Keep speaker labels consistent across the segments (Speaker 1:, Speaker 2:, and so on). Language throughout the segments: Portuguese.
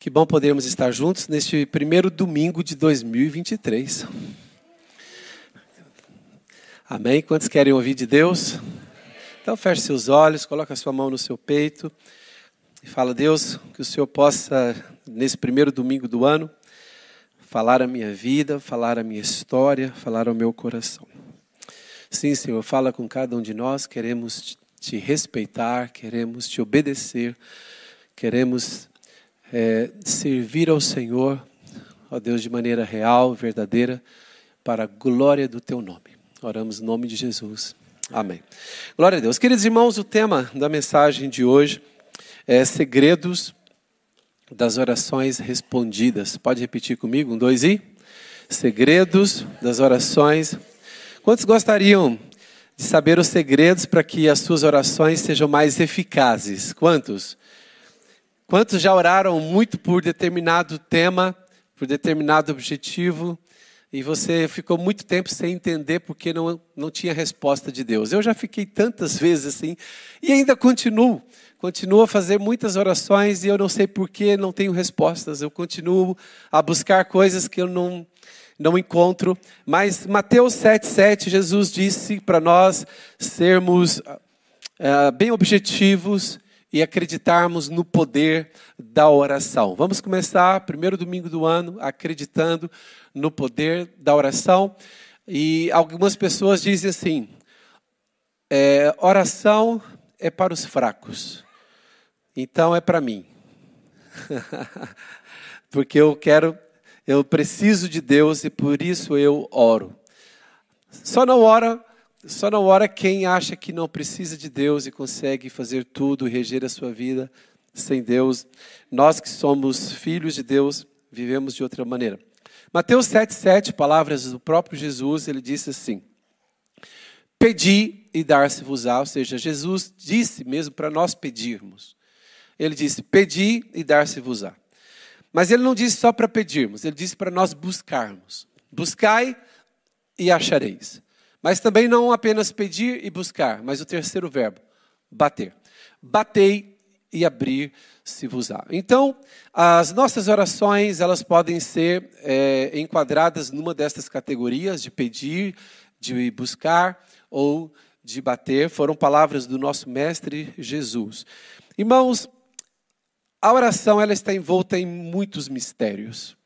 Speaker 1: Que bom podermos estar juntos neste primeiro domingo de 2023. Amém? Quantos querem ouvir de Deus? Então feche seus olhos, coloque a sua mão no seu peito e fala, Deus, que o Senhor possa, nesse primeiro domingo do ano, falar a minha vida, falar a minha história, falar ao meu coração. Sim, Senhor, fala com cada um de nós, queremos te respeitar, queremos te obedecer, queremos é, servir ao Senhor, ó Deus, de maneira real, verdadeira, para a glória do teu nome. Oramos em nome de Jesus. Amém. Glória a Deus. Queridos irmãos, o tema da mensagem de hoje é segredos das orações respondidas. Pode repetir comigo? Um, dois e? Segredos das orações. Quantos gostariam de saber os segredos para que as suas orações sejam mais eficazes? Quantos? Quantos já oraram muito por determinado tema, por determinado objetivo, e você ficou muito tempo sem entender porque não, não tinha resposta de Deus? Eu já fiquei tantas vezes assim, e ainda continuo. Continuo a fazer muitas orações e eu não sei porquê não tenho respostas. Eu continuo a buscar coisas que eu não, não encontro. Mas Mateus 7,7, Jesus disse para nós sermos uh, bem objetivos e acreditarmos no poder da oração. Vamos começar, primeiro domingo do ano, acreditando no poder da oração. E algumas pessoas dizem assim: é, oração é para os fracos, então é para mim. Porque eu quero, eu preciso de Deus e por isso eu oro. Só não ora só não ora quem acha que não precisa de Deus e consegue fazer tudo reger a sua vida sem Deus. Nós que somos filhos de Deus, vivemos de outra maneira. Mateus 7,7, palavras do próprio Jesus, ele disse assim: Pedi e dar-se-vos-á, ou seja, Jesus disse mesmo para nós pedirmos. Ele disse: Pedi e dar-se-vos-á. Mas ele não disse só para pedirmos, ele disse para nós buscarmos. Buscai e achareis. Mas também não apenas pedir e buscar, mas o terceiro verbo, bater. Batei e abrir se vos há. Então, as nossas orações, elas podem ser é, enquadradas numa destas categorias, de pedir, de buscar ou de bater. Foram palavras do nosso mestre Jesus. Irmãos, a oração ela está envolta em muitos mistérios.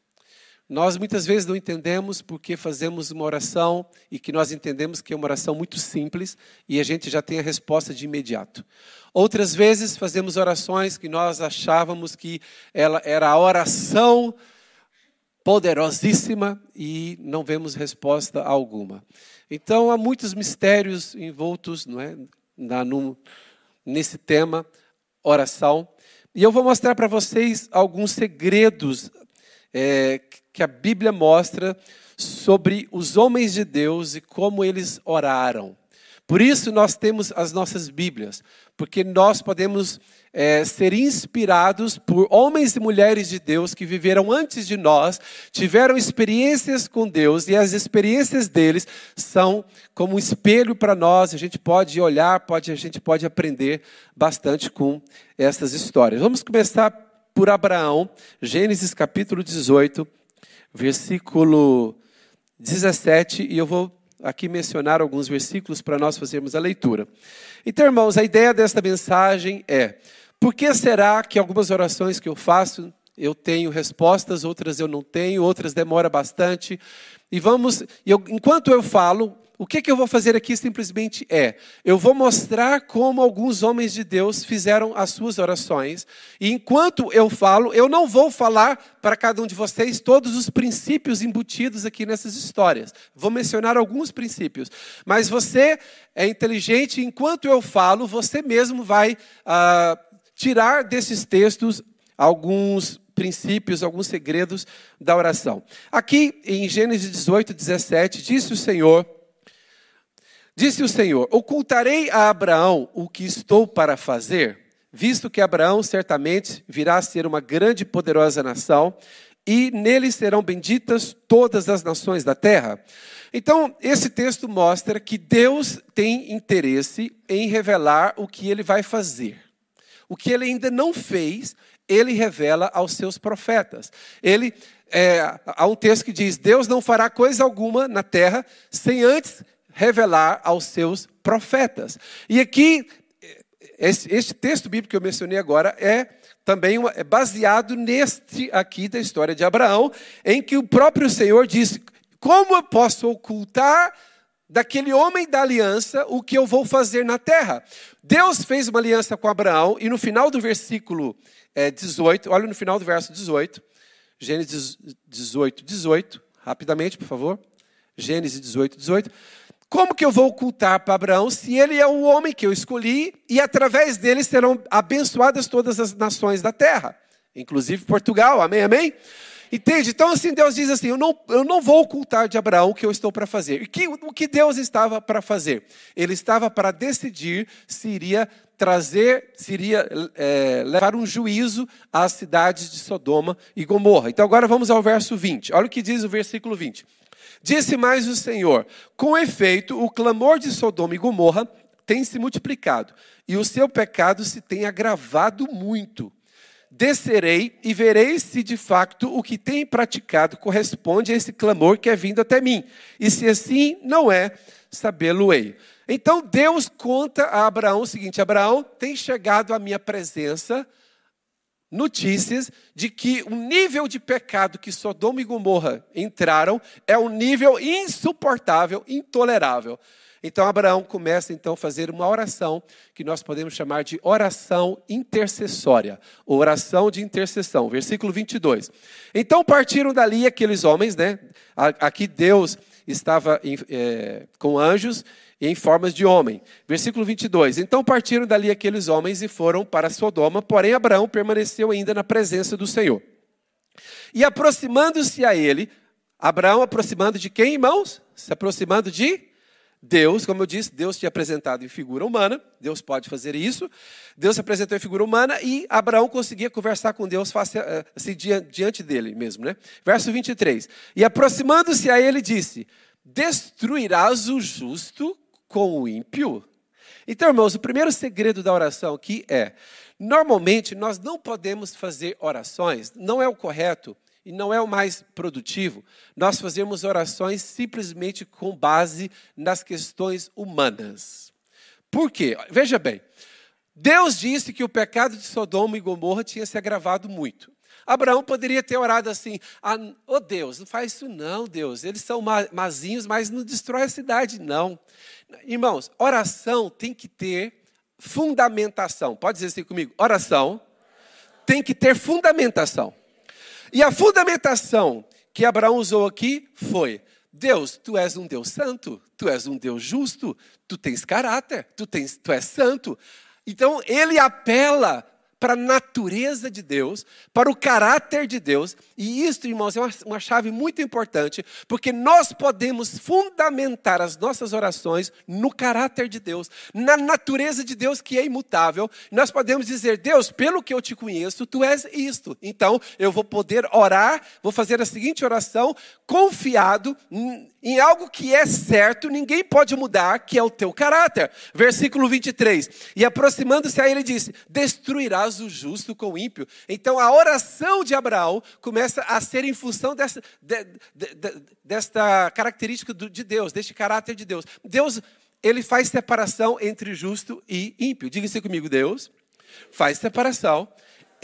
Speaker 1: Nós muitas vezes não entendemos porque fazemos uma oração e que nós entendemos que é uma oração muito simples e a gente já tem a resposta de imediato. Outras vezes fazemos orações que nós achávamos que ela era a oração poderosíssima e não vemos resposta alguma. Então há muitos mistérios envoltos, não é, na, nesse tema oração. E eu vou mostrar para vocês alguns segredos é, que a Bíblia mostra sobre os homens de Deus e como eles oraram. Por isso nós temos as nossas Bíblias, porque nós podemos é, ser inspirados por homens e mulheres de Deus que viveram antes de nós, tiveram experiências com Deus e as experiências deles são como um espelho para nós. A gente pode olhar, pode, a gente pode aprender bastante com essas histórias. Vamos começar por Abraão, Gênesis capítulo 18 versículo 17, e eu vou aqui mencionar alguns versículos para nós fazermos a leitura. Então, irmãos, a ideia desta mensagem é: por que será que algumas orações que eu faço eu tenho respostas, outras eu não tenho, outras demora bastante? E vamos, eu, enquanto eu falo, o que, que eu vou fazer aqui simplesmente é: eu vou mostrar como alguns homens de Deus fizeram as suas orações, e enquanto eu falo, eu não vou falar para cada um de vocês todos os princípios embutidos aqui nessas histórias. Vou mencionar alguns princípios, mas você é inteligente, enquanto eu falo, você mesmo vai ah, tirar desses textos alguns princípios, alguns segredos da oração. Aqui em Gênesis 18, 17, disse o Senhor Disse o Senhor: Ocultarei a Abraão o que estou para fazer, visto que Abraão certamente virá a ser uma grande e poderosa nação, e nele serão benditas todas as nações da terra. Então, esse texto mostra que Deus tem interesse em revelar o que ele vai fazer. O que ele ainda não fez, ele revela aos seus profetas. Ele é, há um texto que diz: Deus não fará coisa alguma na terra sem antes revelar aos seus profetas. E aqui, este texto bíblico que eu mencionei agora é também é baseado neste aqui da história de Abraão, em que o próprio Senhor disse: Como eu posso ocultar daquele homem da aliança o que eu vou fazer na terra? Deus fez uma aliança com Abraão, e no final do versículo é, 18, olha no final do verso 18, Gênesis 18, 18, rapidamente, por favor. Gênesis 18, 18. Como que eu vou ocultar para Abraão se ele é o homem que eu escolhi e através dele serão abençoadas todas as nações da terra, inclusive Portugal, amém, amém? Entende? Então, assim, Deus diz assim: eu não, eu não vou ocultar de Abraão o que eu estou para fazer. E que, o que Deus estava para fazer? Ele estava para decidir se iria trazer, se iria é, levar um juízo às cidades de Sodoma e Gomorra. Então, agora vamos ao verso 20. Olha o que diz o versículo 20. Disse mais o Senhor: Com efeito, o clamor de Sodoma e Gomorra tem se multiplicado, e o seu pecado se tem agravado muito. Descerei e verei se de facto o que tem praticado corresponde a esse clamor que é vindo até mim. E se assim não é, sabê-lo-ei. Então Deus conta a Abraão o seguinte: Abraão tem chegado à minha presença notícias de que o nível de pecado que Sodoma e Gomorra entraram é um nível insuportável, intolerável. Então Abraão começa então a fazer uma oração que nós podemos chamar de oração intercessória, oração de intercessão, versículo 22. Então partiram dali aqueles homens, né? Aqui Deus estava é, com anjos em formas de homem. Versículo 22. Então partiram dali aqueles homens e foram para Sodoma, porém Abraão permaneceu ainda na presença do Senhor. E aproximando-se a ele, Abraão aproximando de quem, irmãos? Se aproximando de Deus, como eu disse, Deus tinha apresentado em figura humana, Deus pode fazer isso. Deus se apresentou em figura humana e Abraão conseguia conversar com Deus face, eh, assim, diante dele mesmo. Né? Verso 23. E aproximando-se a ele, disse: Destruirás o justo com o ímpio? Então, irmãos, o primeiro segredo da oração aqui é: normalmente nós não podemos fazer orações, não é o correto e não é o mais produtivo, nós fazemos orações simplesmente com base nas questões humanas. Por quê? Veja bem, Deus disse que o pecado de Sodoma e Gomorra tinha se agravado muito. Abraão poderia ter orado assim: ah, oh Deus, não faz isso não, Deus. Eles são mazinhos, mas não destrói a cidade, não. Irmãos, oração tem que ter fundamentação. Pode dizer assim comigo: oração tem que ter fundamentação. E a fundamentação que Abraão usou aqui foi: Deus, tu és um Deus santo, tu és um Deus justo, tu tens caráter, tu, tens, tu és santo. Então ele apela para a natureza de Deus, para o caráter de Deus. E isso, irmãos, é uma, uma chave muito importante, porque nós podemos fundamentar as nossas orações no caráter de Deus, na natureza de Deus que é imutável. Nós podemos dizer, Deus, pelo que eu te conheço, tu és isto. Então, eu vou poder orar, vou fazer a seguinte oração, confiado em algo que é certo, ninguém pode mudar, que é o teu caráter. Versículo 23. E aproximando-se a ele, disse: Destruirás o justo com o ímpio. Então a oração de Abraão começa a ser em função dessa, de, de, de, desta característica de Deus, deste caráter de Deus. Deus, ele faz separação entre justo e ímpio. Diga-se comigo, Deus faz separação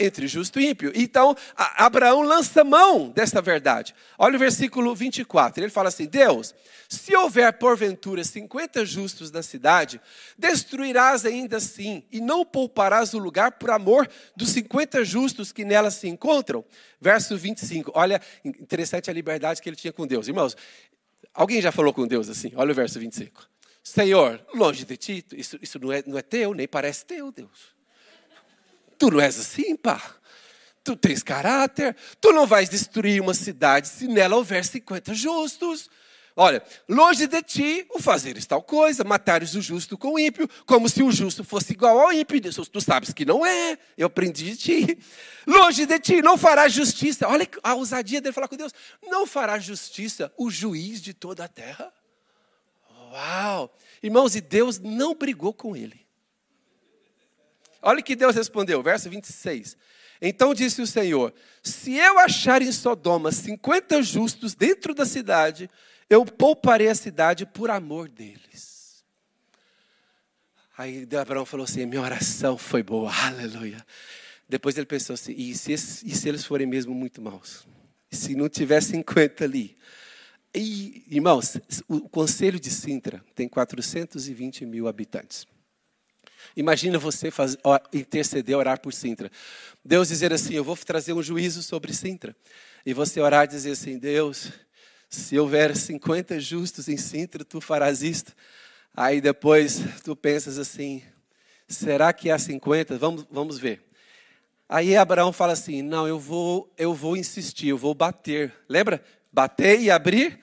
Speaker 1: entre justo e ímpio. Então, Abraão lança mão desta verdade. Olha o versículo 24. Ele fala assim: Deus, se houver porventura 50 justos na cidade, destruirás ainda assim, e não pouparás o lugar por amor dos 50 justos que nela se encontram. Verso 25. Olha, interessante a liberdade que ele tinha com Deus. Irmãos, alguém já falou com Deus assim? Olha o verso 25. Senhor, longe de ti, isso, isso não, é, não é teu, nem parece teu, Deus. Tu não és assim, pá. Tu tens caráter. Tu não vais destruir uma cidade se nela houver 50 justos. Olha, longe de ti o fazeres tal coisa, matares o justo com o ímpio, como se o justo fosse igual ao ímpio. Tu sabes que não é, eu aprendi de ti. Longe de ti não fará justiça. Olha a ousadia dele falar com Deus. Não fará justiça o juiz de toda a terra. Uau! Irmãos, e Deus não brigou com ele. Olha que Deus respondeu, verso 26. Então disse o Senhor: Se eu achar em Sodoma 50 justos dentro da cidade, eu pouparei a cidade por amor deles. Aí Abraão falou assim: Minha oração foi boa, aleluia. Depois ele pensou assim: E se, e se eles forem mesmo muito maus? Se não tiver 50 ali? E, irmãos, o Conselho de Sintra tem 420 mil habitantes. Imagina você fazer, interceder, orar por Sintra. Deus dizer assim: Eu vou trazer um juízo sobre Sintra. E você orar e dizer assim: Deus, se houver 50 justos em Sintra, tu farás isto. Aí depois tu pensas assim: será que há 50? Vamos, vamos ver. Aí Abraão fala assim: Não, eu vou, eu vou insistir, eu vou bater. Lembra? Bater e abrir.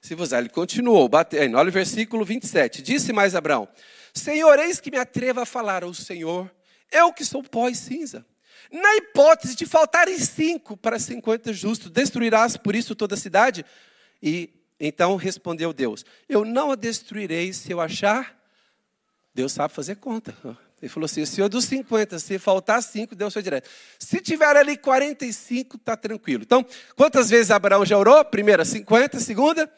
Speaker 1: Se você, ele continuou batendo. Olha o versículo 27. Disse mais Abraão: Senhor, eis que me atrevo a falar ao Senhor, eu que sou pó e cinza. Na hipótese de faltarem cinco para cinquenta justos, destruirás por isso toda a cidade? E então respondeu Deus: Eu não a destruirei se eu achar. Deus sabe fazer conta. Ele falou assim: Senhor dos 50, se faltar cinco, Deus foi direto. Se tiver ali 45, está tranquilo. Então, quantas vezes Abraão já orou? Primeira, 50, segunda,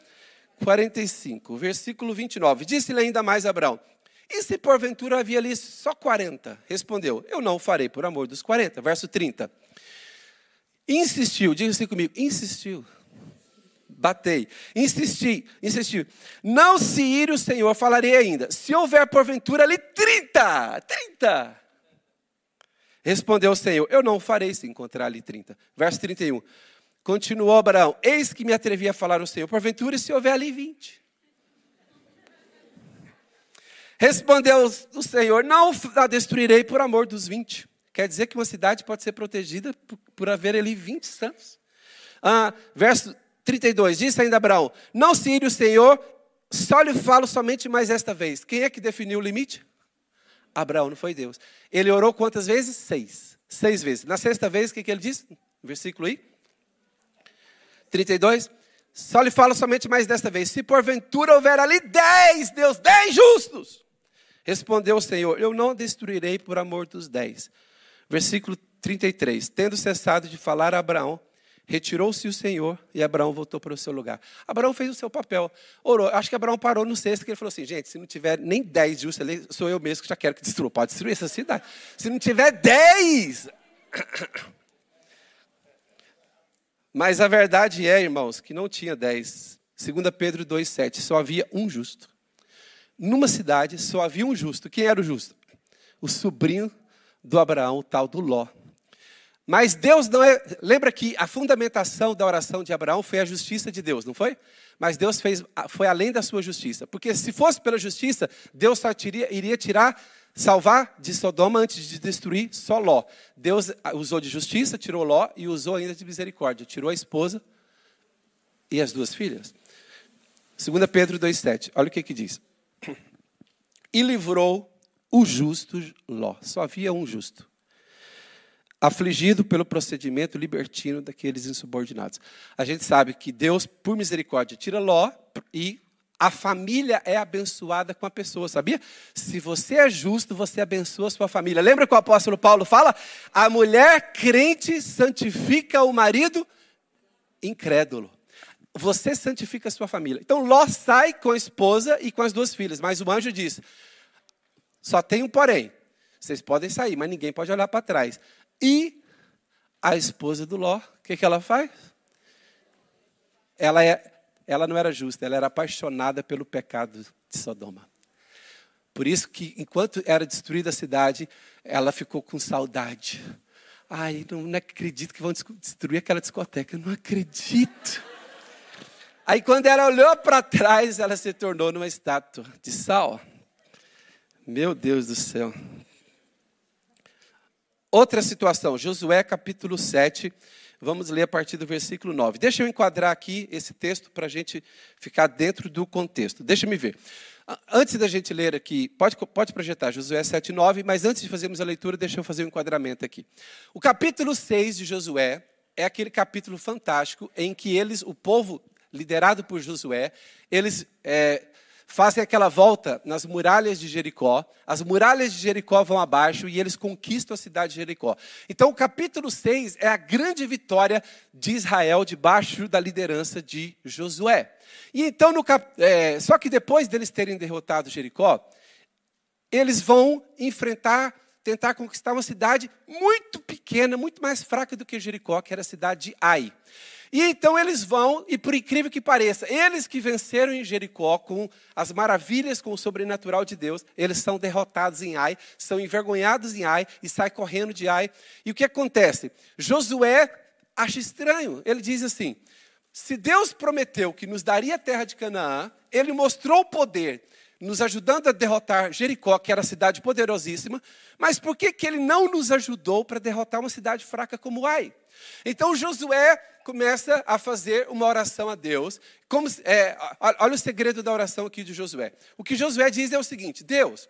Speaker 1: 45. Versículo 29. Disse-lhe ainda mais Abraão: e se porventura havia ali só 40? Respondeu: Eu não farei por amor dos 40. Verso 30. Insistiu, diga assim comigo: insistiu. Batei, insisti, insistiu. Não se ire o Senhor, falarei ainda. Se houver porventura ali 30, 30. Respondeu o Senhor: Eu não farei se encontrar ali 30. Verso 31. Continuou Abraão: Eis que me atrevi a falar ao Senhor, porventura se houver ali 20. Respondeu o Senhor: Não a destruirei por amor dos 20. Quer dizer que uma cidade pode ser protegida por, por haver ali 20 santos. Ah, verso 32: Disse ainda Abraão: Não se ire o Senhor, só lhe falo somente mais esta vez. Quem é que definiu o limite? Abraão, não foi Deus. Ele orou quantas vezes? Seis. Seis vezes. Na sexta vez, o que, que ele disse? Versículo aí. 32. Só lhe falo somente mais desta vez. Se porventura houver ali dez, Deus, dez justos. Respondeu o Senhor: Eu não destruirei por amor dos dez. Versículo 33. Tendo cessado de falar a Abraão, retirou-se o Senhor e Abraão voltou para o seu lugar. Abraão fez o seu papel, orou. Acho que Abraão parou no sexto, que ele falou assim: gente, se não tiver nem dez justos, sou eu mesmo que já quero que destrua. Pode destruir essa cidade. Se não tiver dez. Mas a verdade é, irmãos, que não tinha dez. 2 Pedro 2,7, só havia um justo numa cidade só havia um justo. Quem era o justo? O sobrinho do Abraão, tal do Ló. Mas Deus não é. Lembra que a fundamentação da oração de Abraão foi a justiça de Deus, não foi? Mas Deus fez, foi além da sua justiça. Porque se fosse pela justiça, Deus só tiria, iria tirar, salvar de Sodoma antes de destruir só Ló. Deus usou de justiça, tirou Ló e usou ainda de misericórdia. Tirou a esposa e as duas filhas. 2 Pedro 2,7. Olha o que, que diz e livrou o justo Ló. Só havia um justo. Afligido pelo procedimento libertino daqueles insubordinados. A gente sabe que Deus, por misericórdia, tira Ló e a família é abençoada com a pessoa, sabia? Se você é justo, você abençoa a sua família. Lembra que o apóstolo Paulo fala? A mulher crente santifica o marido incrédulo você santifica a sua família. Então Ló sai com a esposa e com as duas filhas, mas o anjo diz: só tem um porém. Vocês podem sair, mas ninguém pode olhar para trás. E a esposa do Ló, o que, que ela faz? Ela, é, ela não era justa, ela era apaixonada pelo pecado de Sodoma. Por isso que, enquanto era destruída a cidade, ela ficou com saudade. Ai, não, não acredito que vão destruir aquela discoteca. Não acredito. Aí quando ela olhou para trás, ela se tornou numa estátua de sal. Meu Deus do céu. Outra situação, Josué capítulo 7, vamos ler a partir do versículo 9. Deixa eu enquadrar aqui esse texto para a gente ficar dentro do contexto. Deixa me ver. Antes da gente ler aqui, pode, pode projetar Josué 7, 9, mas antes de fazermos a leitura, deixa eu fazer um enquadramento aqui. O capítulo 6 de Josué é aquele capítulo fantástico em que eles, o povo liderado por Josué, eles é, fazem aquela volta nas muralhas de Jericó, as muralhas de Jericó vão abaixo e eles conquistam a cidade de Jericó. Então, o capítulo 6 é a grande vitória de Israel debaixo da liderança de Josué. E então, no cap... É, só que depois deles terem derrotado Jericó, eles vão enfrentar, tentar conquistar uma cidade muito pequena, muito mais fraca do que Jericó, que era a cidade de Ai. E então eles vão, e por incrível que pareça, eles que venceram em Jericó com as maravilhas, com o sobrenatural de Deus, eles são derrotados em Ai, são envergonhados em Ai e saem correndo de Ai. E o que acontece? Josué acha estranho. Ele diz assim: se Deus prometeu que nos daria a terra de Canaã, ele mostrou o poder nos ajudando a derrotar Jericó, que era a cidade poderosíssima, mas por que, que ele não nos ajudou para derrotar uma cidade fraca como Ai? Então Josué começa a fazer uma oração a Deus. Como, é, olha o segredo da oração aqui de Josué. O que Josué diz é o seguinte: Deus,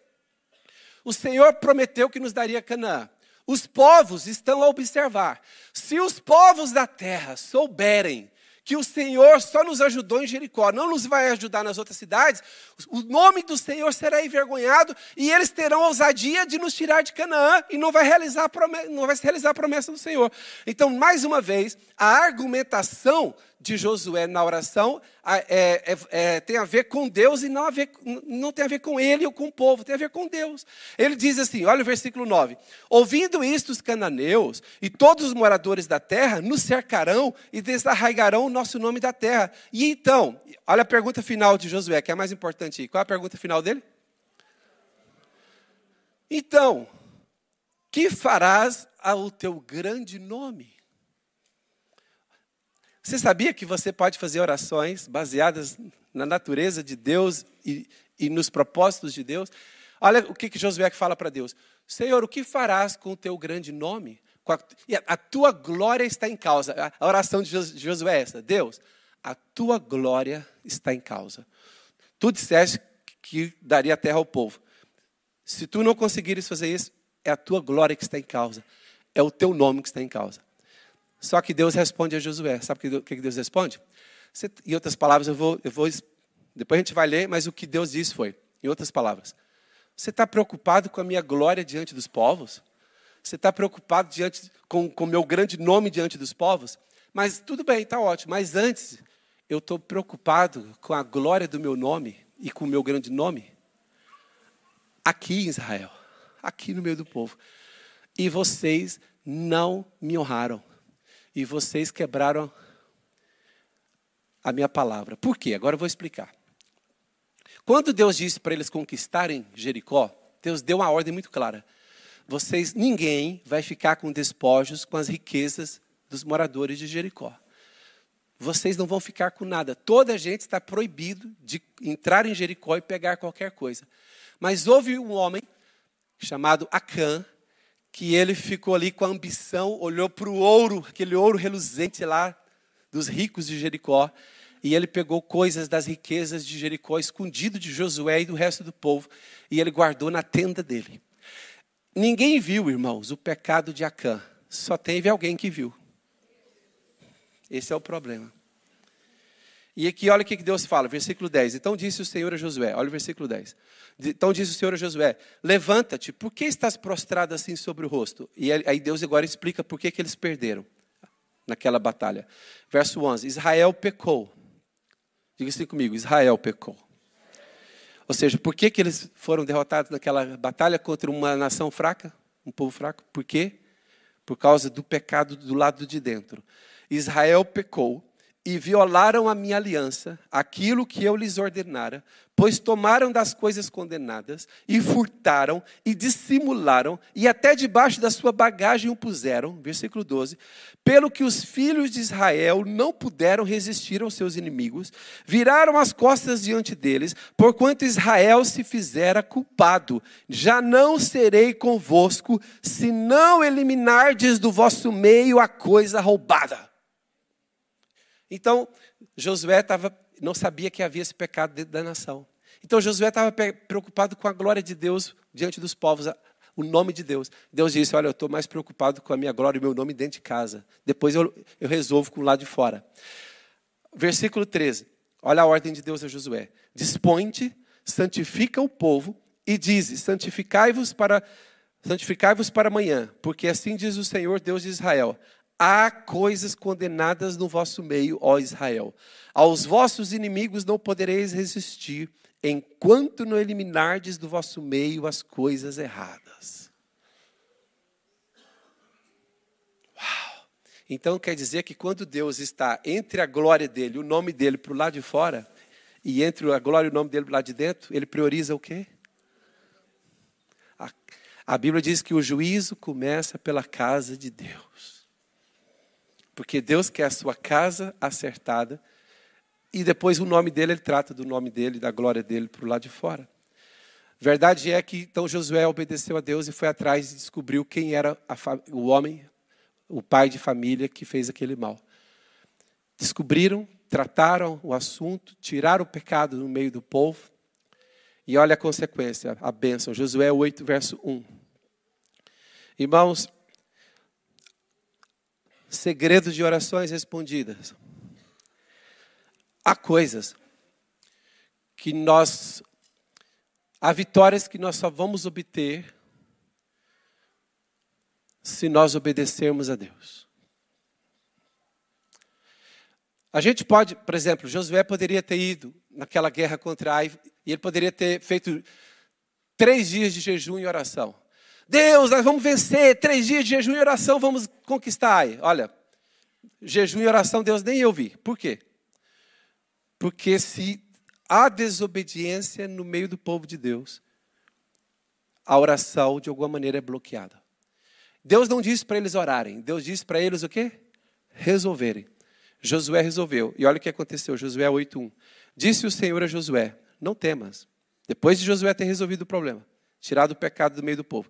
Speaker 1: o Senhor prometeu que nos daria Canaã. Os povos estão a observar. Se os povos da terra souberem que o Senhor só nos ajudou em Jericó, não nos vai ajudar nas outras cidades, o nome do Senhor será envergonhado e eles terão ousadia de nos tirar de Canaã e não vai realizar promessa, não vai se realizar a promessa do Senhor. Então, mais uma vez, a argumentação de Josué na oração é, é, é, tem a ver com Deus e não, ver, não tem a ver com ele ou com o povo, tem a ver com Deus. Ele diz assim: olha o versículo 9: Ouvindo isto, os cananeus e todos os moradores da terra nos cercarão e desarraigarão o nosso nome da terra. E então, olha a pergunta final de Josué, que é a mais importante. Qual é a pergunta final dele? Então, que farás ao teu grande nome? Você sabia que você pode fazer orações baseadas na natureza de Deus e, e nos propósitos de Deus? Olha o que, que Josué fala para Deus: Senhor, o que farás com o teu grande nome? A, a, tua glória está em causa. A oração de Josué é essa: Deus, a tua glória está em causa. Tu disseste que daria terra ao povo. Se tu não conseguires fazer isso, é a tua glória que está em causa. É o teu nome que está em causa. Só que Deus responde a Josué. Sabe o que Deus responde? Você, em outras palavras, eu vou, eu vou. Depois a gente vai ler, mas o que Deus disse foi, em outras palavras: Você está preocupado com a minha glória diante dos povos? Você está preocupado diante, com o meu grande nome diante dos povos? Mas tudo bem, está ótimo. Mas antes, eu estou preocupado com a glória do meu nome e com o meu grande nome aqui em Israel, aqui no meio do povo. E vocês não me honraram e vocês quebraram a minha palavra. Por quê? Agora eu vou explicar. Quando Deus disse para eles conquistarem Jericó, Deus deu uma ordem muito clara. Vocês, ninguém vai ficar com despojos com as riquezas dos moradores de Jericó. Vocês não vão ficar com nada. Toda a gente está proibido de entrar em Jericó e pegar qualquer coisa. Mas houve um homem chamado Acã, que ele ficou ali com a ambição, olhou para o ouro, aquele ouro reluzente lá dos ricos de Jericó, e ele pegou coisas das riquezas de Jericó, escondido de Josué e do resto do povo, e ele guardou na tenda dele. Ninguém viu, irmãos, o pecado de Acã, só teve alguém que viu. Esse é o problema. E aqui, olha o que Deus fala, versículo 10. Então disse o Senhor a Josué, olha o versículo 10. Então disse o Senhor a Josué: Levanta-te, por que estás prostrado assim sobre o rosto? E aí Deus agora explica por que, que eles perderam naquela batalha. Verso 11: Israel pecou. Diga assim comigo: Israel pecou. Ou seja, por que, que eles foram derrotados naquela batalha contra uma nação fraca, um povo fraco? Por quê? Por causa do pecado do lado de dentro. Israel pecou e violaram a minha aliança, aquilo que eu lhes ordenara, pois tomaram das coisas condenadas e furtaram e dissimularam e até debaixo da sua bagagem o puseram, versículo 12, pelo que os filhos de Israel não puderam resistir aos seus inimigos, viraram as costas diante deles, porquanto Israel se fizera culpado. Já não serei convosco, se não eliminardes do vosso meio a coisa roubada. Então, Josué tava, não sabia que havia esse pecado dentro da nação. Então, Josué estava preocupado com a glória de Deus diante dos povos, o nome de Deus. Deus disse: Olha, eu estou mais preocupado com a minha glória e o meu nome dentro de casa. Depois eu, eu resolvo com o lado de fora. Versículo 13. Olha a ordem de Deus a Josué: Dispõe-te, santifica o povo e diz: santificai-vos para santificai-vos para amanhã, porque assim diz o Senhor Deus de Israel: há coisas condenadas no vosso meio, ó Israel. Aos vossos inimigos não podereis resistir, enquanto não eliminardes do vosso meio as coisas erradas. Uau! Então quer dizer que quando Deus está entre a glória dele, o nome dele para o lado de fora, e entre a glória e o nome dele para o lado de dentro, ele prioriza o quê? A, a Bíblia diz que o juízo começa pela casa de Deus. Porque Deus quer a sua casa acertada e depois o nome dele, ele trata do nome dele, da glória dele para o lado de fora. Verdade é que então Josué obedeceu a Deus e foi atrás e descobriu quem era o homem, o pai de família que fez aquele mal. Descobriram, trataram o assunto, tiraram o pecado no meio do povo. E olha a consequência, a bênção. Josué 8, verso 1. Irmãos, segredos de orações respondidas. Há coisas que nós, há vitórias que nós só vamos obter se nós obedecermos a Deus. A gente pode, por exemplo, Josué poderia ter ido naquela guerra contra Ai e ele poderia ter feito três dias de jejum e oração. Deus, nós vamos vencer, três dias de jejum e oração, vamos conquistar. Olha, jejum e oração Deus nem eu vi. Por quê? Porque se há desobediência no meio do povo de Deus, a oração de alguma maneira é bloqueada. Deus não disse para eles orarem, Deus disse para eles o quê? Resolverem. Josué resolveu. E olha o que aconteceu, Josué 8:1. Disse o Senhor a Josué: Não temas. Depois de Josué ter resolvido o problema, tirado o pecado do meio do povo.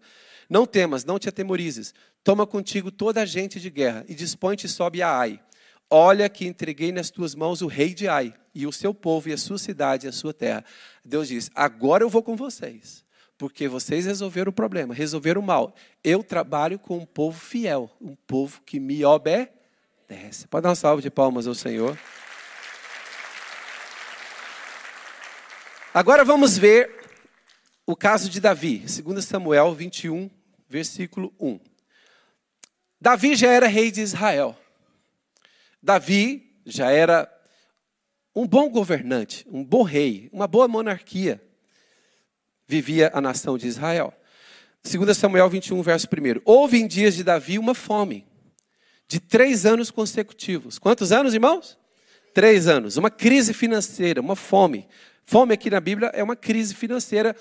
Speaker 1: Não temas, não te atemorizes. Toma contigo toda a gente de guerra e dispõe-te e sobe a Ai. Olha que entreguei nas tuas mãos o rei de Ai, e o seu povo, e a sua cidade, e a sua terra. Deus diz: Agora eu vou com vocês, porque vocês resolveram o problema, resolveram o mal. Eu trabalho com um povo fiel, um povo que me obedece. Pode dar uma salva de palmas ao Senhor. Agora vamos ver o caso de Davi, 2 Samuel 21, versículo 1. Davi já era rei de Israel. Davi já era um bom governante, um bom rei, uma boa monarquia. Vivia a nação de Israel. 2 Samuel 21, verso 1. Houve em dias de Davi uma fome, de três anos consecutivos. Quantos anos, irmãos? Três anos. Uma crise financeira, uma fome. Fome aqui na Bíblia é uma crise financeira.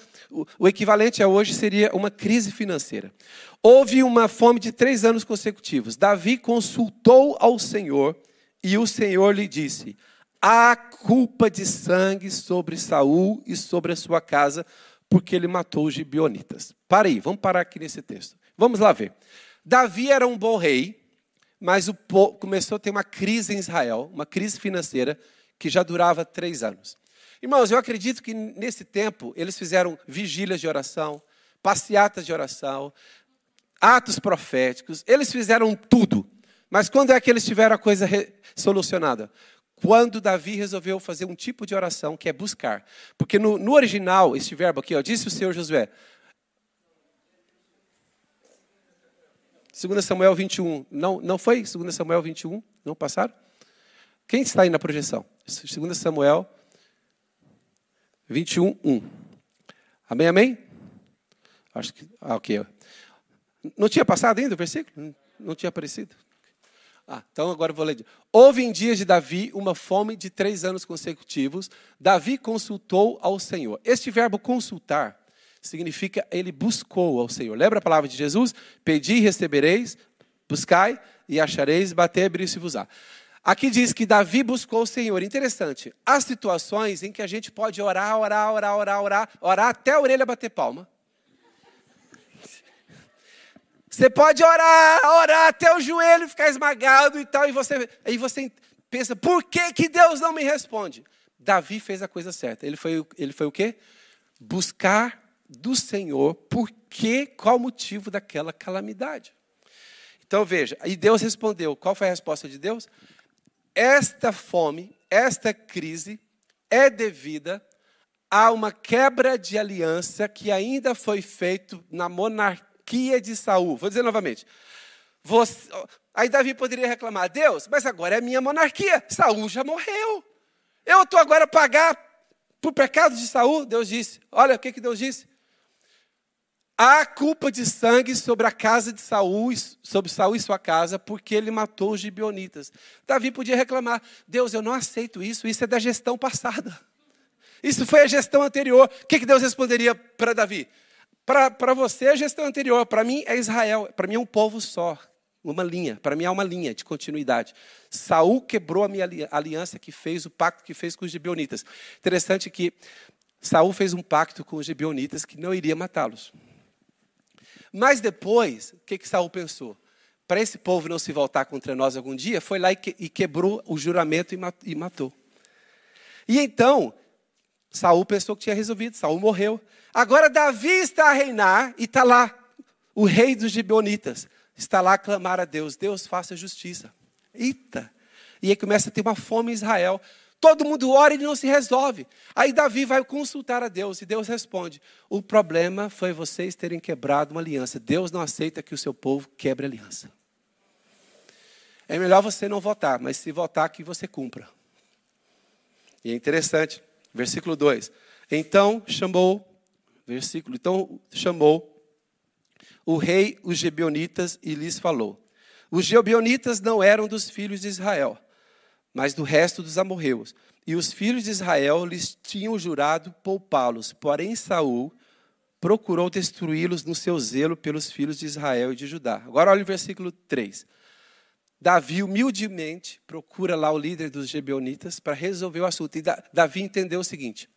Speaker 1: O, equivalente a hoje seria uma crise financeira. Houve uma fome de três anos consecutivos. Davi consultou ao Senhor e o Senhor lhe disse: Há culpa de sangue sobre Saul e sobre a sua casa, porque ele matou os gibionitas. Para aí, vamos parar aqui nesse texto. Vamos lá ver. Davi era um bom rei, mas o povo começou a ter uma crise em Israel, uma crise financeira que já durava três anos. Irmãos, eu acredito que nesse tempo eles fizeram vigílias de oração, passeatas de oração, atos proféticos, eles fizeram tudo mas quando é que eles tiveram a coisa solucionada? Quando Davi resolveu fazer um tipo de oração que é buscar. Porque no, no original, este verbo aqui, ó, disse o Senhor Josué. 2 Samuel 21. Não, não foi 2 Samuel 21? Não passaram? Quem está aí na projeção? 2 Samuel 21, 1. Amém, amém? Acho que. Ah, ok. Não tinha passado ainda o versículo? Não tinha aparecido? Ah, então agora eu vou ler. Houve em dias de Davi uma fome de três anos consecutivos. Davi consultou ao Senhor. Este verbo consultar significa ele buscou ao Senhor. Lembra a palavra de Jesus? Pedi e recebereis, buscai e achareis, bater, abrir-se-vos-á. Aqui diz que Davi buscou o Senhor. Interessante. Há situações em que a gente pode orar, orar, orar, orar, orar, orar até a orelha bater palma. Você pode orar, orar até o joelho ficar esmagado e tal, e você, aí você pensa, por que, que Deus não me responde? Davi fez a coisa certa. Ele foi, ele foi o quê? Buscar do Senhor por que, qual o motivo daquela calamidade. Então veja, e Deus respondeu. Qual foi a resposta de Deus? Esta fome, esta crise é devida há uma quebra de aliança que ainda foi feito na monarquia de Saul. Vou dizer novamente. Você, aí Davi poderia reclamar, Deus, mas agora é minha monarquia. Saul já morreu. Eu estou agora a pagar por pecado de Saul? Deus disse. Olha o que, que Deus disse. Há culpa de sangue sobre a casa de Saul, sobre Saul e sua casa, porque ele matou os gibeonitas. Davi podia reclamar: Deus, eu não aceito isso, isso é da gestão passada. Isso foi a gestão anterior. O que, que Deus responderia para Davi? Para você, a gestão anterior. Para mim, é Israel. Para mim, é um povo só. Uma linha. Para mim, há uma linha de continuidade. Saul quebrou a minha aliança que fez, o pacto que fez com os gibeonitas. Interessante que Saul fez um pacto com os gibeonitas que não iria matá-los. Mas depois, o que, que Saul pensou? Para esse povo não se voltar contra nós algum dia, foi lá e, que, quebrou o juramento e matou. E então, Saul pensou que tinha resolvido, Saul morreu. Agora Davi está a reinar e está lá, o rei dos gibeonitas, está lá a clamar a Deus, Deus faça justiça. Eita! E aí começa a ter uma fome em Israel. Todo mundo ora e não se resolve. Aí Davi vai consultar a Deus e Deus responde: O problema foi vocês terem quebrado uma aliança. Deus não aceita que o seu povo quebre aliança. É melhor você não votar, mas se votar, que você cumpra. E é interessante, versículo 2. Então chamou, versículo, então chamou o rei os Gebionitas e lhes falou: Os Gebionitas não eram dos filhos de Israel mas do resto dos amorreus. E os filhos de Israel lhes tinham jurado poupá-los, porém Saul procurou destruí-los no seu zelo pelos filhos de Israel e de Judá. Agora olha o versículo 3. Davi humildemente procura lá o líder dos Gebeonitas para resolver o assunto. E Davi entendeu o seguinte: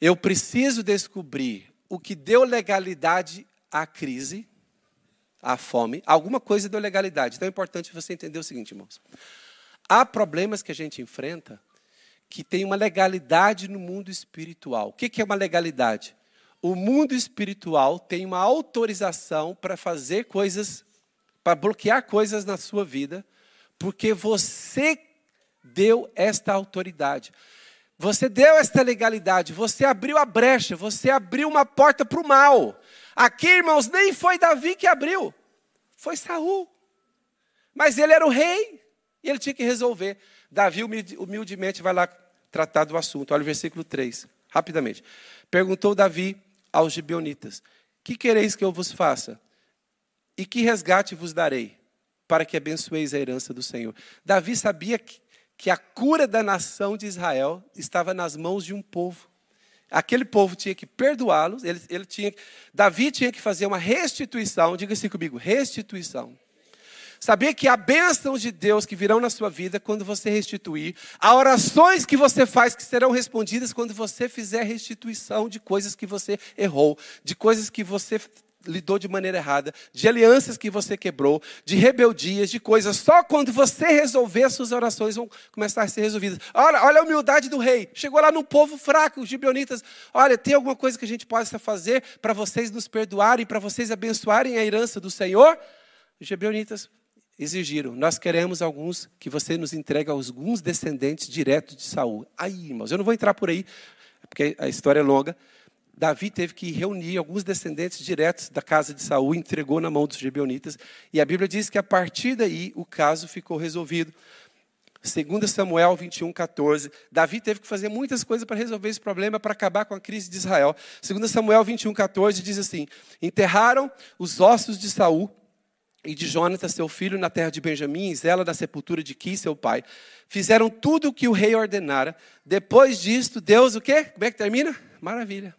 Speaker 1: eu preciso descobrir o que deu legalidade à crise, à fome. Alguma coisa deu legalidade. Então é importante você entender o seguinte, irmãos. Há problemas que a gente enfrenta que tem uma legalidade no mundo espiritual. O que é uma legalidade? O mundo espiritual tem uma autorização para fazer coisas, para bloquear coisas na sua vida, porque você deu esta autoridade. Você deu esta legalidade, você abriu a brecha, você abriu uma porta para o mal. Aqui, irmãos, nem foi Davi que abriu, foi Saul. Mas ele era o rei. E ele tinha que resolver. Davi humildemente vai lá tratar do assunto. Olha o versículo 3, rapidamente. Perguntou Davi aos gibeonitas: Que quereis que eu vos faça? E que resgate vos darei, para que abençoeis a herança do Senhor? Davi sabia que, que a cura da nação de Israel estava nas mãos de um povo. Aquele povo tinha que perdoá-los, ele, ele tinha, Davi tinha que fazer uma restituição, diga assim comigo, restituição. Sabia que há bênçãos de Deus que virão na sua vida quando você restituir. Há orações que você faz que serão respondidas quando você fizer restituição de coisas que você errou, de coisas que você lidou de maneira errada, de alianças que você quebrou, de rebeldias, de coisas. Só quando você resolver, as suas orações vão começar a ser resolvidas. Olha, olha a humildade do rei. Chegou lá num povo fraco, os gibeonitas. Olha, tem alguma coisa que a gente possa fazer para vocês nos perdoarem, para vocês abençoarem a herança do Senhor? Os gibeonitas exigiram: Nós queremos alguns que você nos entregue alguns descendentes diretos de Saul. Aí, irmãos, eu não vou entrar por aí, porque a história é longa. Davi teve que reunir alguns descendentes diretos da casa de Saul, entregou na mão dos gibeonitas, e a Bíblia diz que a partir daí o caso ficou resolvido. 2 Samuel 21, 14. Davi teve que fazer muitas coisas para resolver esse problema, para acabar com a crise de Israel. 2 Samuel 21, 14 diz assim: Enterraram os ossos de Saul e de Jonatas, seu filho, na terra de Benjamim, e Zela da sepultura de Quis, seu pai. Fizeram tudo o que o rei ordenara. Depois disto, Deus o quê? Como é que termina? Maravilha.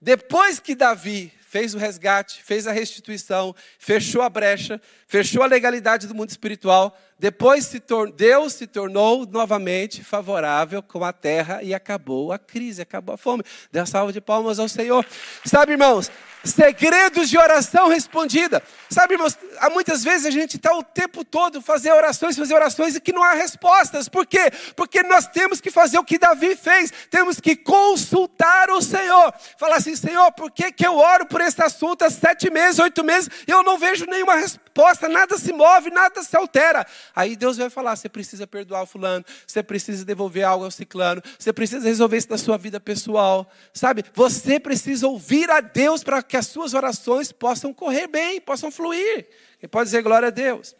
Speaker 1: Depois que Davi fez o resgate, fez a restituição, fechou a brecha, fechou a legalidade do mundo espiritual, depois se Deus se tornou novamente favorável com a terra e acabou a crise, acabou a fome. Dê a salva de palmas ao Senhor. Sabe, irmãos, Segredos de oração respondida. Sabe, irmãos, há muitas vezes a gente está o tempo todo fazer orações, fazer orações e que não há respostas. Por quê? Porque nós temos que fazer o que Davi fez. Temos que consultar o Senhor. Falar assim, Senhor, por que, que eu oro por esse assunto há sete meses, oito meses, e eu não vejo nenhuma resposta, nada se move, nada se altera. Aí Deus vai falar, você precisa perdoar o fulano, você precisa devolver algo ao ciclano, você precisa resolver isso na sua vida pessoal. Sabe? Você precisa ouvir a Deus para que as suas orações possam correr bem, possam fluir. Quem pode dizer glória a Deus?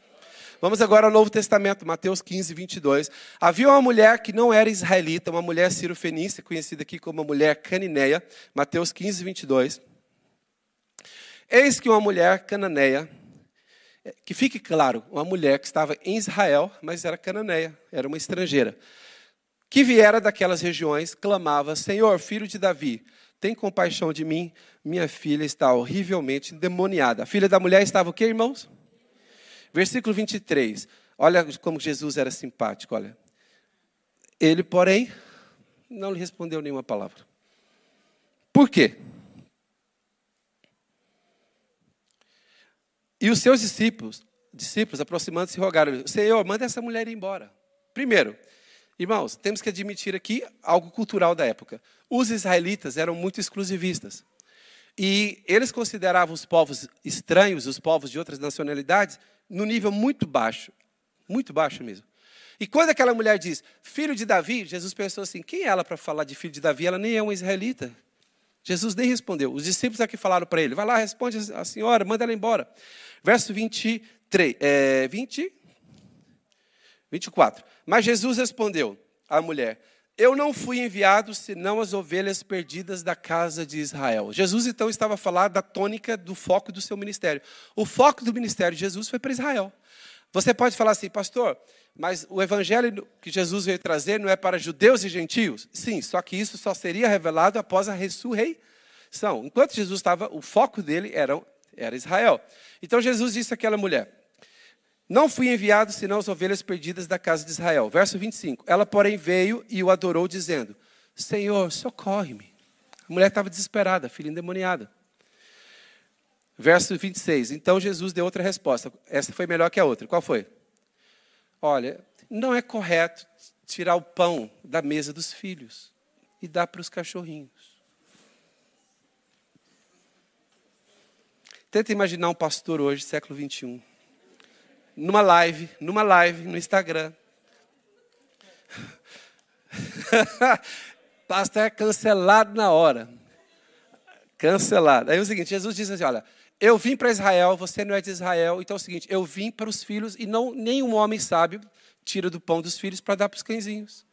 Speaker 1: Vamos agora ao Novo Testamento, Mateus 15, 22. Havia uma mulher que não era israelita, uma mulher cirofenícia, conhecida aqui como a mulher canineia. Mateus 15, 22. Eis que uma mulher cananeia, que fique claro, uma mulher que estava em Israel, mas era cananeia, era uma estrangeira, que viera daquelas regiões, clamava: Senhor, filho de Davi, tem compaixão de mim, minha filha está horrivelmente endemoniada. A filha da mulher estava o quê, irmãos? Versículo 23. Olha como Jesus era simpático, olha. Ele, porém, não lhe respondeu nenhuma palavra. Por quê? E os seus discípulos, discípulos aproximando-se, rogaram: Senhor, manda essa mulher ir embora. Primeiro, Irmãos, temos que admitir aqui algo cultural da época. Os israelitas eram muito exclusivistas. E eles consideravam os povos estranhos, os povos de outras nacionalidades, no nível muito baixo. Muito baixo mesmo. E quando aquela mulher diz, filho de Davi, Jesus pensou assim: quem é ela para falar de filho de Davi? Ela nem é uma israelita. Jesus nem respondeu. Os discípulos aqui falaram para ele: vai lá, responde a senhora, manda ela embora. Verso 23, é, 20, 24. Mas Jesus respondeu à mulher: Eu não fui enviado senão as ovelhas perdidas da casa de Israel. Jesus então estava a falar da tônica do foco do seu ministério. O foco do ministério de Jesus foi para Israel. Você pode falar assim, pastor, mas o evangelho que Jesus veio trazer não é para judeus e gentios? Sim, só que isso só seria revelado após a ressurreição. Enquanto Jesus estava, o foco dele era, era Israel. Então Jesus disse àquela mulher: não fui enviado senão as ovelhas perdidas da casa de Israel. Verso 25. Ela, porém, veio e o adorou, dizendo: Senhor, socorre-me. A mulher estava desesperada, filha endemoniada. Verso 26. Então Jesus deu outra resposta. Essa foi melhor que a outra. Qual foi? Olha, não é correto tirar o pão da mesa dos filhos e dar para os cachorrinhos. Tenta imaginar um pastor hoje, século 21 numa live, numa live no Instagram. Pastor é cancelado na hora. Cancelado. Aí é o seguinte, Jesus disse assim, olha, eu vim para Israel, você não é de Israel, então é o seguinte, eu vim para os filhos e não nenhum homem sábio tira do pão dos filhos para dar para os cãezinhos.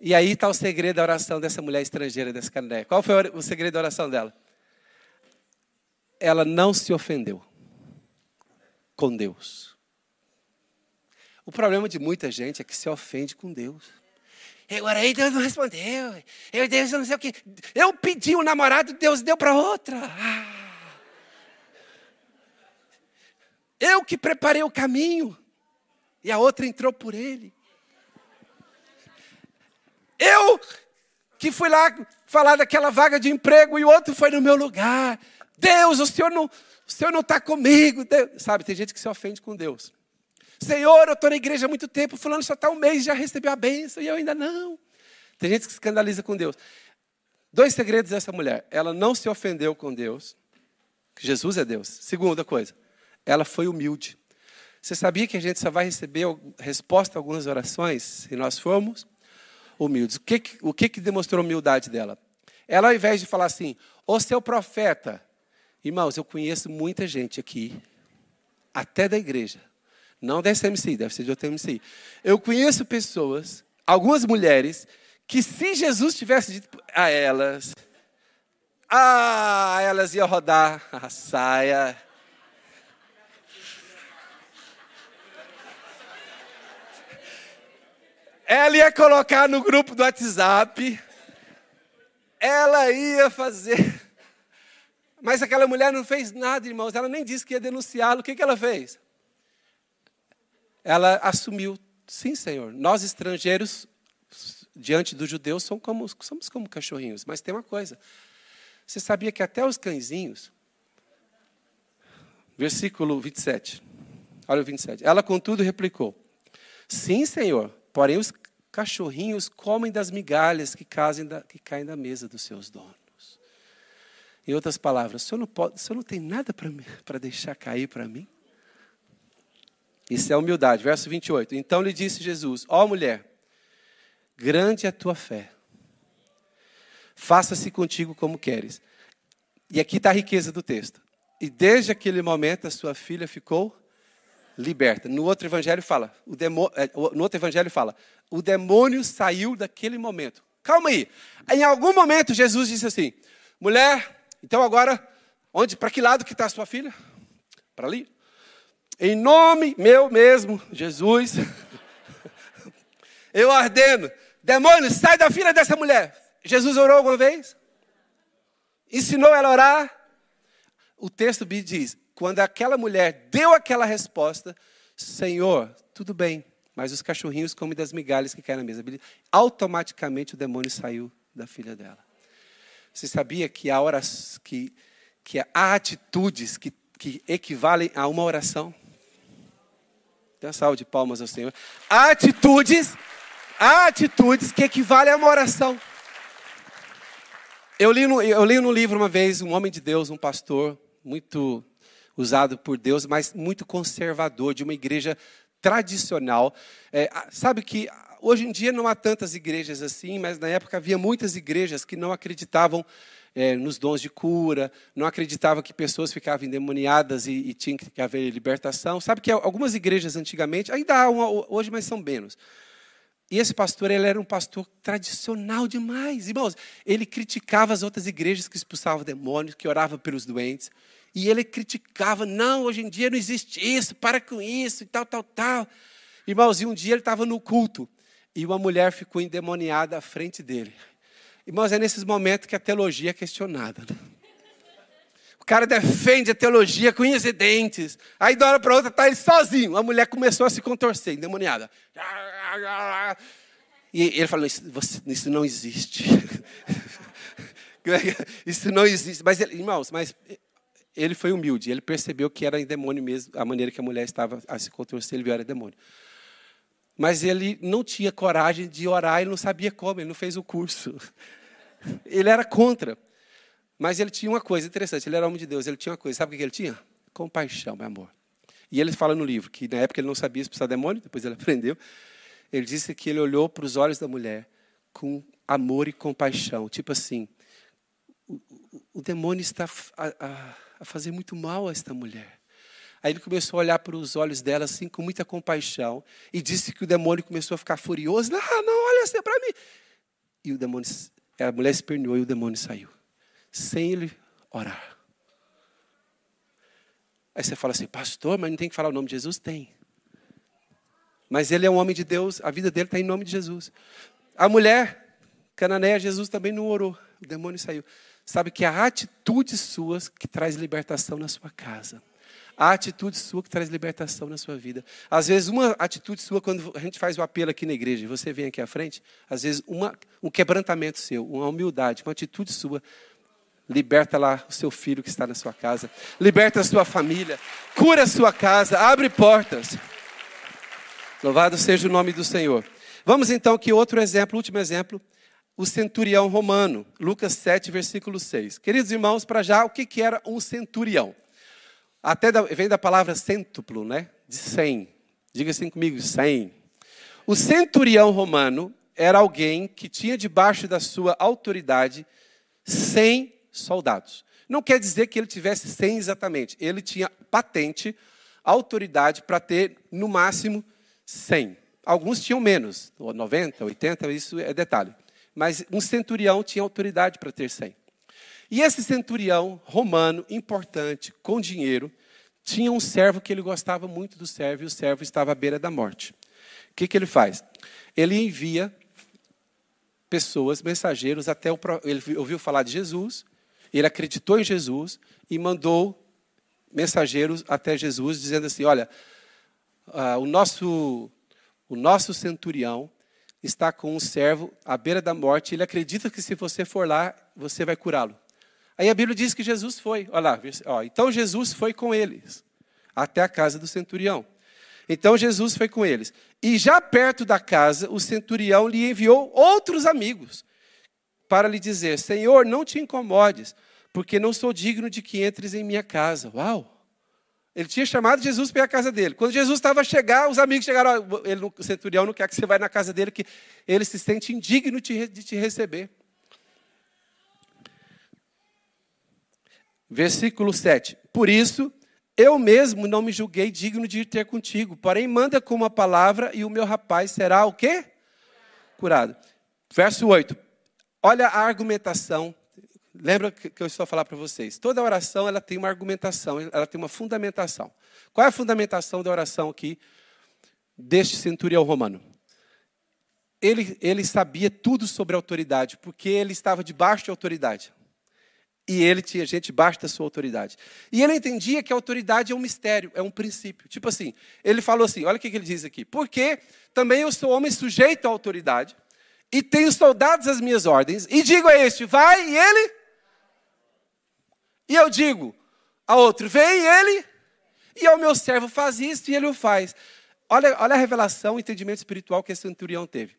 Speaker 1: E aí está o segredo da oração dessa mulher estrangeira, dessa caneca. Qual foi o segredo da oração dela? Ela não se ofendeu com Deus. O problema de muita gente é que se ofende com Deus. Agora aí Deus não respondeu. Eu, Deus não sei o que. Eu pedi um namorado, Deus deu para outra. Ah. Eu que preparei o caminho. E a outra entrou por ele. Eu que fui lá falar daquela vaga de emprego e o outro foi no meu lugar. Deus, o Senhor não, o Senhor não está comigo. Deus. Sabe, tem gente que se ofende com Deus. Senhor, eu estou na igreja há muito tempo, fulano só está um mês já recebeu a bênção e eu ainda não. Tem gente que se escandaliza com Deus. Dois segredos dessa mulher. Ela não se ofendeu com Deus, Jesus é Deus. Segunda coisa, ela foi humilde. Você sabia que a gente só vai receber resposta a algumas orações se nós formos humildes? O que, o que, que demonstrou a humildade dela? Ela, ao invés de falar assim, ô seu profeta, irmãos, eu conheço muita gente aqui, até da igreja, não da SMC, deve ser de outra MC. Eu conheço pessoas, algumas mulheres, que se Jesus tivesse dito a elas, ah, elas iam rodar a saia. Ela ia colocar no grupo do WhatsApp. Ela ia fazer. Mas aquela mulher não fez nada, irmãos. Ela nem disse que ia denunciá-lo. O que ela fez? Ela assumiu: sim, Senhor, nós estrangeiros, diante dos judeus, somos como, somos como cachorrinhos. Mas tem uma coisa: você sabia que até os cãezinhos Versículo 27. Olha o 27. Ela, contudo, replicou: Sim, senhor, porém os cachorrinhos comem das migalhas que, da, que caem da mesa dos seus donos. Em outras palavras, o senhor não, pode, o senhor não tem nada para deixar cair para mim? Isso é humildade. Verso 28. Então lhe disse Jesus: Ó oh, mulher, grande é a tua fé. Faça-se contigo como queres. E aqui está a riqueza do texto. E desde aquele momento a sua filha ficou liberta. No outro evangelho fala, o demônio, é, no outro evangelho fala, o demônio saiu daquele momento. Calma aí. Em algum momento Jesus disse assim: mulher, então agora, onde, para que lado que está a sua filha? Para ali. Em nome meu mesmo, Jesus, eu ordeno, demônio, sai da filha dessa mulher. Jesus orou alguma vez? Ensinou ela a orar? O texto diz: quando aquela mulher deu aquela resposta, Senhor, tudo bem, mas os cachorrinhos comem das migalhas que caem na mesa. Automaticamente o demônio saiu da filha dela. Você sabia que há, horas, que, que há atitudes que, que equivalem a uma oração? Dê uma salva de palmas ao Senhor. Atitudes, atitudes que equivalem a uma oração. Eu li, no, eu li no livro uma vez um homem de Deus, um pastor, muito usado por Deus, mas muito conservador, de uma igreja tradicional. É, sabe que hoje em dia não há tantas igrejas assim, mas na época havia muitas igrejas que não acreditavam é, nos dons de cura, não acreditavam que pessoas ficavam endemoniadas e, e tinha que haver libertação. Sabe que algumas igrejas antigamente, ainda há uma, hoje, mas são menos. E esse pastor, ele era um pastor tradicional demais. Irmãos, ele criticava as outras igrejas que expulsavam demônios, que oravam pelos doentes. E ele criticava, não, hoje em dia não existe isso, para com isso e tal, tal, tal. Irmãos, e um dia ele estava no culto e uma mulher ficou endemoniada à frente dele. Irmãos, é nesses momentos que a teologia é questionada. Né? O cara defende a teologia com unhas e dentes. Aí, de hora para outra, está ele sozinho. A mulher começou a se contorcer, endemoniada. E ele falou: Isso, você, isso não existe. isso não existe. Mas, irmãos, mas ele foi humilde. Ele percebeu que era demônio mesmo, a maneira que a mulher estava a se contorcer, ele viu era demônio. Mas ele não tinha coragem de orar, ele não sabia como, ele não fez o curso. Ele era contra. Mas ele tinha uma coisa interessante, ele era homem de Deus, ele tinha uma coisa, sabe o que ele tinha? Compaixão, meu amor. E ele fala no livro que na época ele não sabia expulsar demônio, depois ele aprendeu. Ele disse que ele olhou para os olhos da mulher com amor e compaixão, tipo assim, o, o demônio está a, a, a fazer muito mal a esta mulher. Aí ele começou a olhar para os olhos dela assim com muita compaixão e disse que o demônio começou a ficar furioso. Ah, não, olha assim para mim. E o demônio, a mulher esperneou e o demônio saiu, sem ele orar. Aí você fala assim, pastor, mas não tem que falar o nome de Jesus? Tem. Mas ele é um homem de Deus, a vida dele está em nome de Jesus. A mulher cananeia, Jesus também não orou, o demônio saiu. Sabe que a atitude sua que traz libertação na sua casa a atitude sua que traz libertação na sua vida. Às vezes, uma atitude sua, quando a gente faz o apelo aqui na igreja, e você vem aqui à frente, às vezes, uma, um quebrantamento seu, uma humildade, uma atitude sua, liberta lá o seu filho que está na sua casa, liberta a sua família, cura a sua casa, abre portas. Louvado seja o nome do Senhor. Vamos então aqui outro exemplo, último exemplo, o centurião romano, Lucas 7, versículo 6. Queridos irmãos, para já, o que, que era um centurião? Até da, vem da palavra cêntuplo, né? De cem. Diga assim comigo, cem. O centurião romano era alguém que tinha debaixo da sua autoridade cem soldados. Não quer dizer que ele tivesse cem exatamente. Ele tinha patente, autoridade para ter no máximo cem. Alguns tinham menos, 90, 80, isso é detalhe. Mas um centurião tinha autoridade para ter cem. E esse centurião romano, importante, com dinheiro, tinha um servo que ele gostava muito do servo e o servo estava à beira da morte. O que, que ele faz? Ele envia pessoas, mensageiros, até o. Ele ouviu falar de Jesus, ele acreditou em Jesus e mandou mensageiros até Jesus, dizendo assim: Olha, uh, o, nosso, o nosso centurião está com um servo à beira da morte, ele acredita que se você for lá, você vai curá-lo. Aí a Bíblia diz que Jesus foi. Olha lá, ó, então Jesus foi com eles. até a casa do centurião. Então Jesus foi com eles. E já perto da casa, o centurião lhe enviou outros amigos para lhe dizer: Senhor, não te incomodes, porque não sou digno de que entres em minha casa. Uau! Ele tinha chamado Jesus para ir à casa dele. Quando Jesus estava a chegar, os amigos chegaram. Ele, o centurião não quer que você vá na casa dele, que ele se sente indigno de te receber. Versículo 7. Por isso, eu mesmo não me julguei digno de ir ter contigo. Porém, manda com uma palavra e o meu rapaz será o quê? Curado. Verso 8. Olha a argumentação Lembra que eu estou a falar para vocês? Toda oração ela tem uma argumentação, ela tem uma fundamentação. Qual é a fundamentação da oração aqui deste centurião romano? Ele, ele sabia tudo sobre autoridade, porque ele estava debaixo de autoridade. E ele tinha gente debaixo da sua autoridade. E ele entendia que a autoridade é um mistério, é um princípio. Tipo assim, ele falou assim: olha o que ele diz aqui. Porque também eu sou homem sujeito à autoridade, e tenho soldados às minhas ordens, e digo a este, vai, e ele e eu digo a outro, vem ele, e ao meu servo faz isso, e ele o faz. Olha, olha a revelação, o entendimento espiritual que esse centurião teve.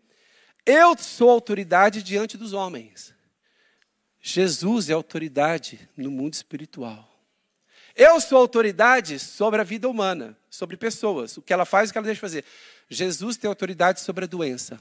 Speaker 1: Eu sou autoridade diante dos homens. Jesus é autoridade no mundo espiritual. Eu sou autoridade sobre a vida humana, sobre pessoas, o que ela faz e o que ela deixa de fazer. Jesus tem autoridade sobre a doença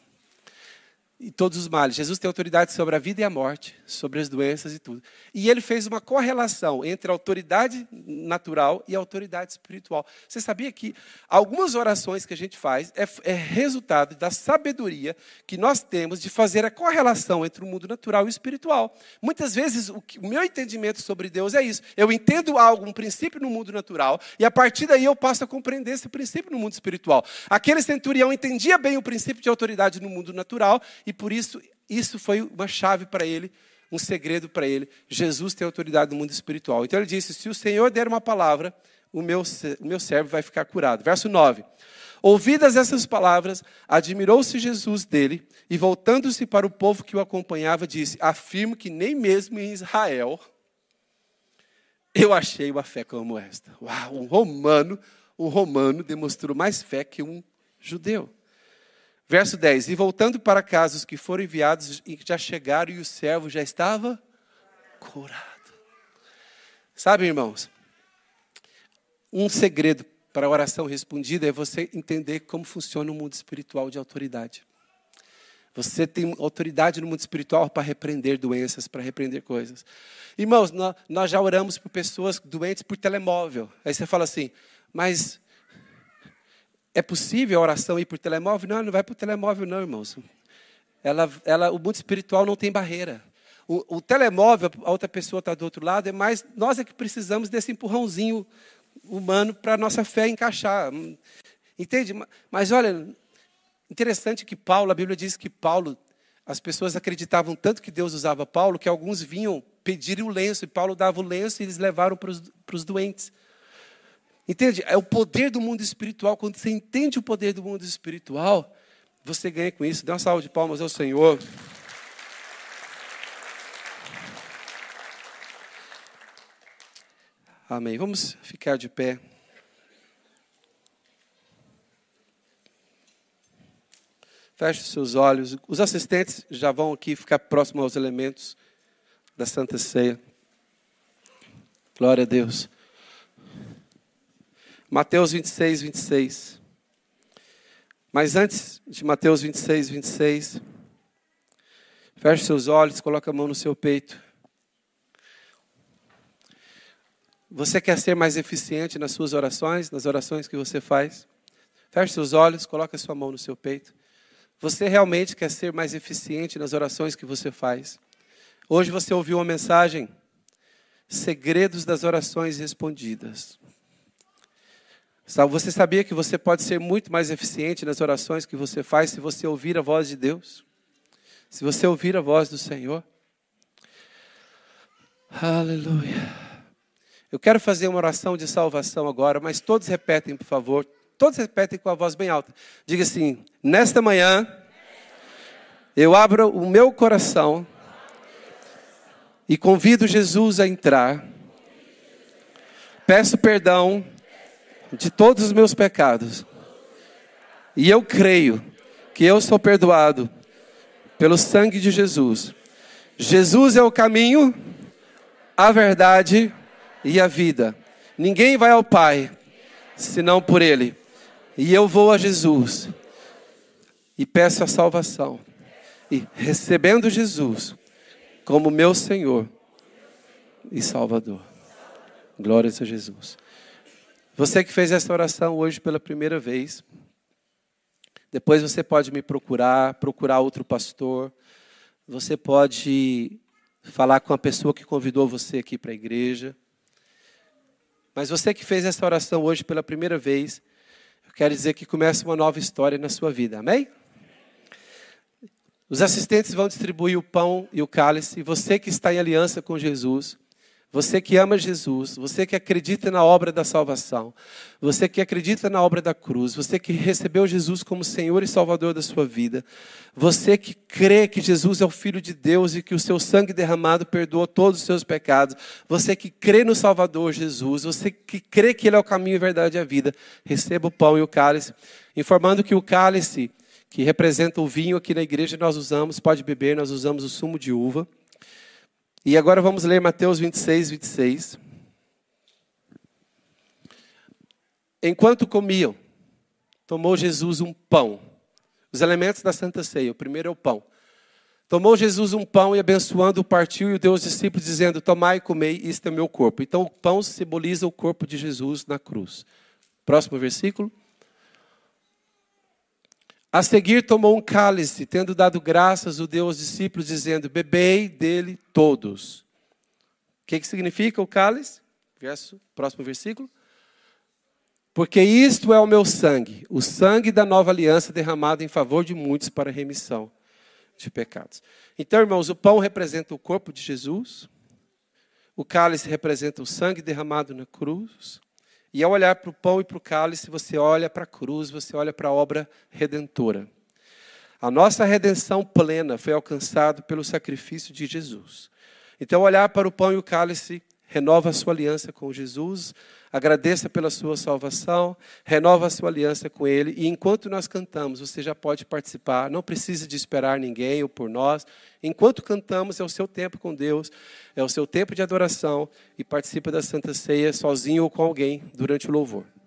Speaker 1: e todos os males. Jesus tem autoridade sobre a vida e a morte, sobre as doenças e tudo. E ele fez uma correlação entre a autoridade natural e a autoridade espiritual. Você sabia que algumas orações que a gente faz é, é resultado da sabedoria que nós temos de fazer a correlação entre o mundo natural e o espiritual. Muitas vezes o, que, o meu entendimento sobre Deus é isso. Eu entendo algo, um princípio no mundo natural, e a partir daí eu passo a compreender esse princípio no mundo espiritual. Aquele centurião entendia bem o princípio de autoridade no mundo natural e por isso, isso foi uma chave para ele, um segredo para ele. Jesus tem autoridade no mundo espiritual. Então ele disse: Se o Senhor der uma palavra, o meu, o meu servo vai ficar curado. Verso 9. Ouvidas essas palavras, admirou-se Jesus dele e, voltando-se para o povo que o acompanhava, disse: Afirmo que nem mesmo em Israel eu achei uma fé como esta. Uau, um romano, um romano demonstrou mais fé que um judeu. Verso 10: E voltando para casa, os que foram enviados já chegaram e o servo já estava curado. Sabe, irmãos, um segredo para a oração respondida é você entender como funciona o mundo espiritual de autoridade. Você tem autoridade no mundo espiritual para repreender doenças, para repreender coisas. Irmãos, nós já oramos por pessoas doentes por telemóvel. Aí você fala assim, mas é possível a oração ir por telemóvel? Não, não vai por telemóvel, não, irmãos. Ela, ela, o mundo espiritual não tem barreira. O, o telemóvel, a outra pessoa está do outro lado, é mais nós é que precisamos desse empurrãozinho humano para a nossa fé encaixar. Entende? Mas olha, interessante que Paulo, a Bíblia diz que Paulo, as pessoas acreditavam tanto que Deus usava Paulo, que alguns vinham pedir o lenço, e Paulo dava o lenço e eles levaram para os doentes. Entende? É o poder do mundo espiritual. Quando você entende o poder do mundo espiritual, você ganha com isso. Dê uma salva de palmas ao Senhor. Amém. Vamos ficar de pé. Feche seus olhos. Os assistentes já vão aqui ficar próximos aos elementos da Santa Ceia. Glória a Deus. Mateus 26, 26. Mas antes de Mateus 26, 26, feche seus olhos, coloque a mão no seu peito. Você quer ser mais eficiente nas suas orações, nas orações que você faz? Feche seus olhos, coloque a sua mão no seu peito. Você realmente quer ser mais eficiente nas orações que você faz? Hoje você ouviu uma mensagem, segredos das orações respondidas. Você sabia que você pode ser muito mais eficiente nas orações que você faz se você ouvir a voz de Deus? Se você ouvir a voz do Senhor? Aleluia. Eu quero fazer uma oração de salvação agora, mas todos repetem, por favor. Todos repetem com a voz bem alta. Diga assim: Nesta manhã, eu abro o meu coração e convido Jesus a entrar. Peço perdão de todos os meus pecados. E eu creio que eu sou perdoado pelo sangue de Jesus. Jesus é o caminho, a verdade e a vida. Ninguém vai ao Pai senão por Ele. E eu vou a Jesus e peço a salvação. E recebendo Jesus como meu Senhor e Salvador. Glórias a Jesus. Você que fez essa oração hoje pela primeira vez, depois você pode me procurar, procurar outro pastor. Você pode falar com a pessoa que convidou você aqui para a igreja. Mas você que fez essa oração hoje pela primeira vez, eu quero dizer que começa uma nova história na sua vida. Amém? Os assistentes vão distribuir o pão e o cálice. Você que está em aliança com Jesus, você que ama Jesus, você que acredita na obra da salvação, você que acredita na obra da cruz, você que recebeu Jesus como Senhor e Salvador da sua vida, você que crê que Jesus é o Filho de Deus e que o seu sangue derramado perdoou todos os seus pecados, você que crê no Salvador Jesus, você que crê que Ele é o caminho, a verdade e a vida, receba o pão e o cálice, informando que o cálice que representa o vinho aqui na igreja nós usamos, pode beber, nós usamos o sumo de uva. E agora vamos ler Mateus 26, 26. Enquanto comiam, tomou Jesus um pão. Os elementos da Santa Ceia. O primeiro é o pão. Tomou Jesus um pão e abençoando, partiu e deu aos discípulos, dizendo: Tomai e comei, isto é meu corpo. Então o pão simboliza o corpo de Jesus na cruz. Próximo versículo. A seguir tomou um cálice, tendo dado graças, o deu aos discípulos, dizendo: Bebei dele todos. O que, que significa o cálice? Verso, próximo versículo. Porque isto é o meu sangue, o sangue da nova aliança derramado em favor de muitos para remissão de pecados. Então, irmãos, o pão representa o corpo de Jesus, o cálice representa o sangue derramado na cruz, e ao olhar para o pão e para o cálice, você olha para a cruz, você olha para a obra redentora. A nossa redenção plena foi alcançada pelo sacrifício de Jesus. Então, olhar para o pão e o cálice renova a sua aliança com Jesus, agradeça pela sua salvação, renova a sua aliança com Ele, e enquanto nós cantamos, você já pode participar, não precisa de esperar ninguém ou por nós. Enquanto cantamos, é o seu tempo com Deus, é o seu tempo de adoração, e participa da Santa Ceia sozinho ou com alguém durante o louvor.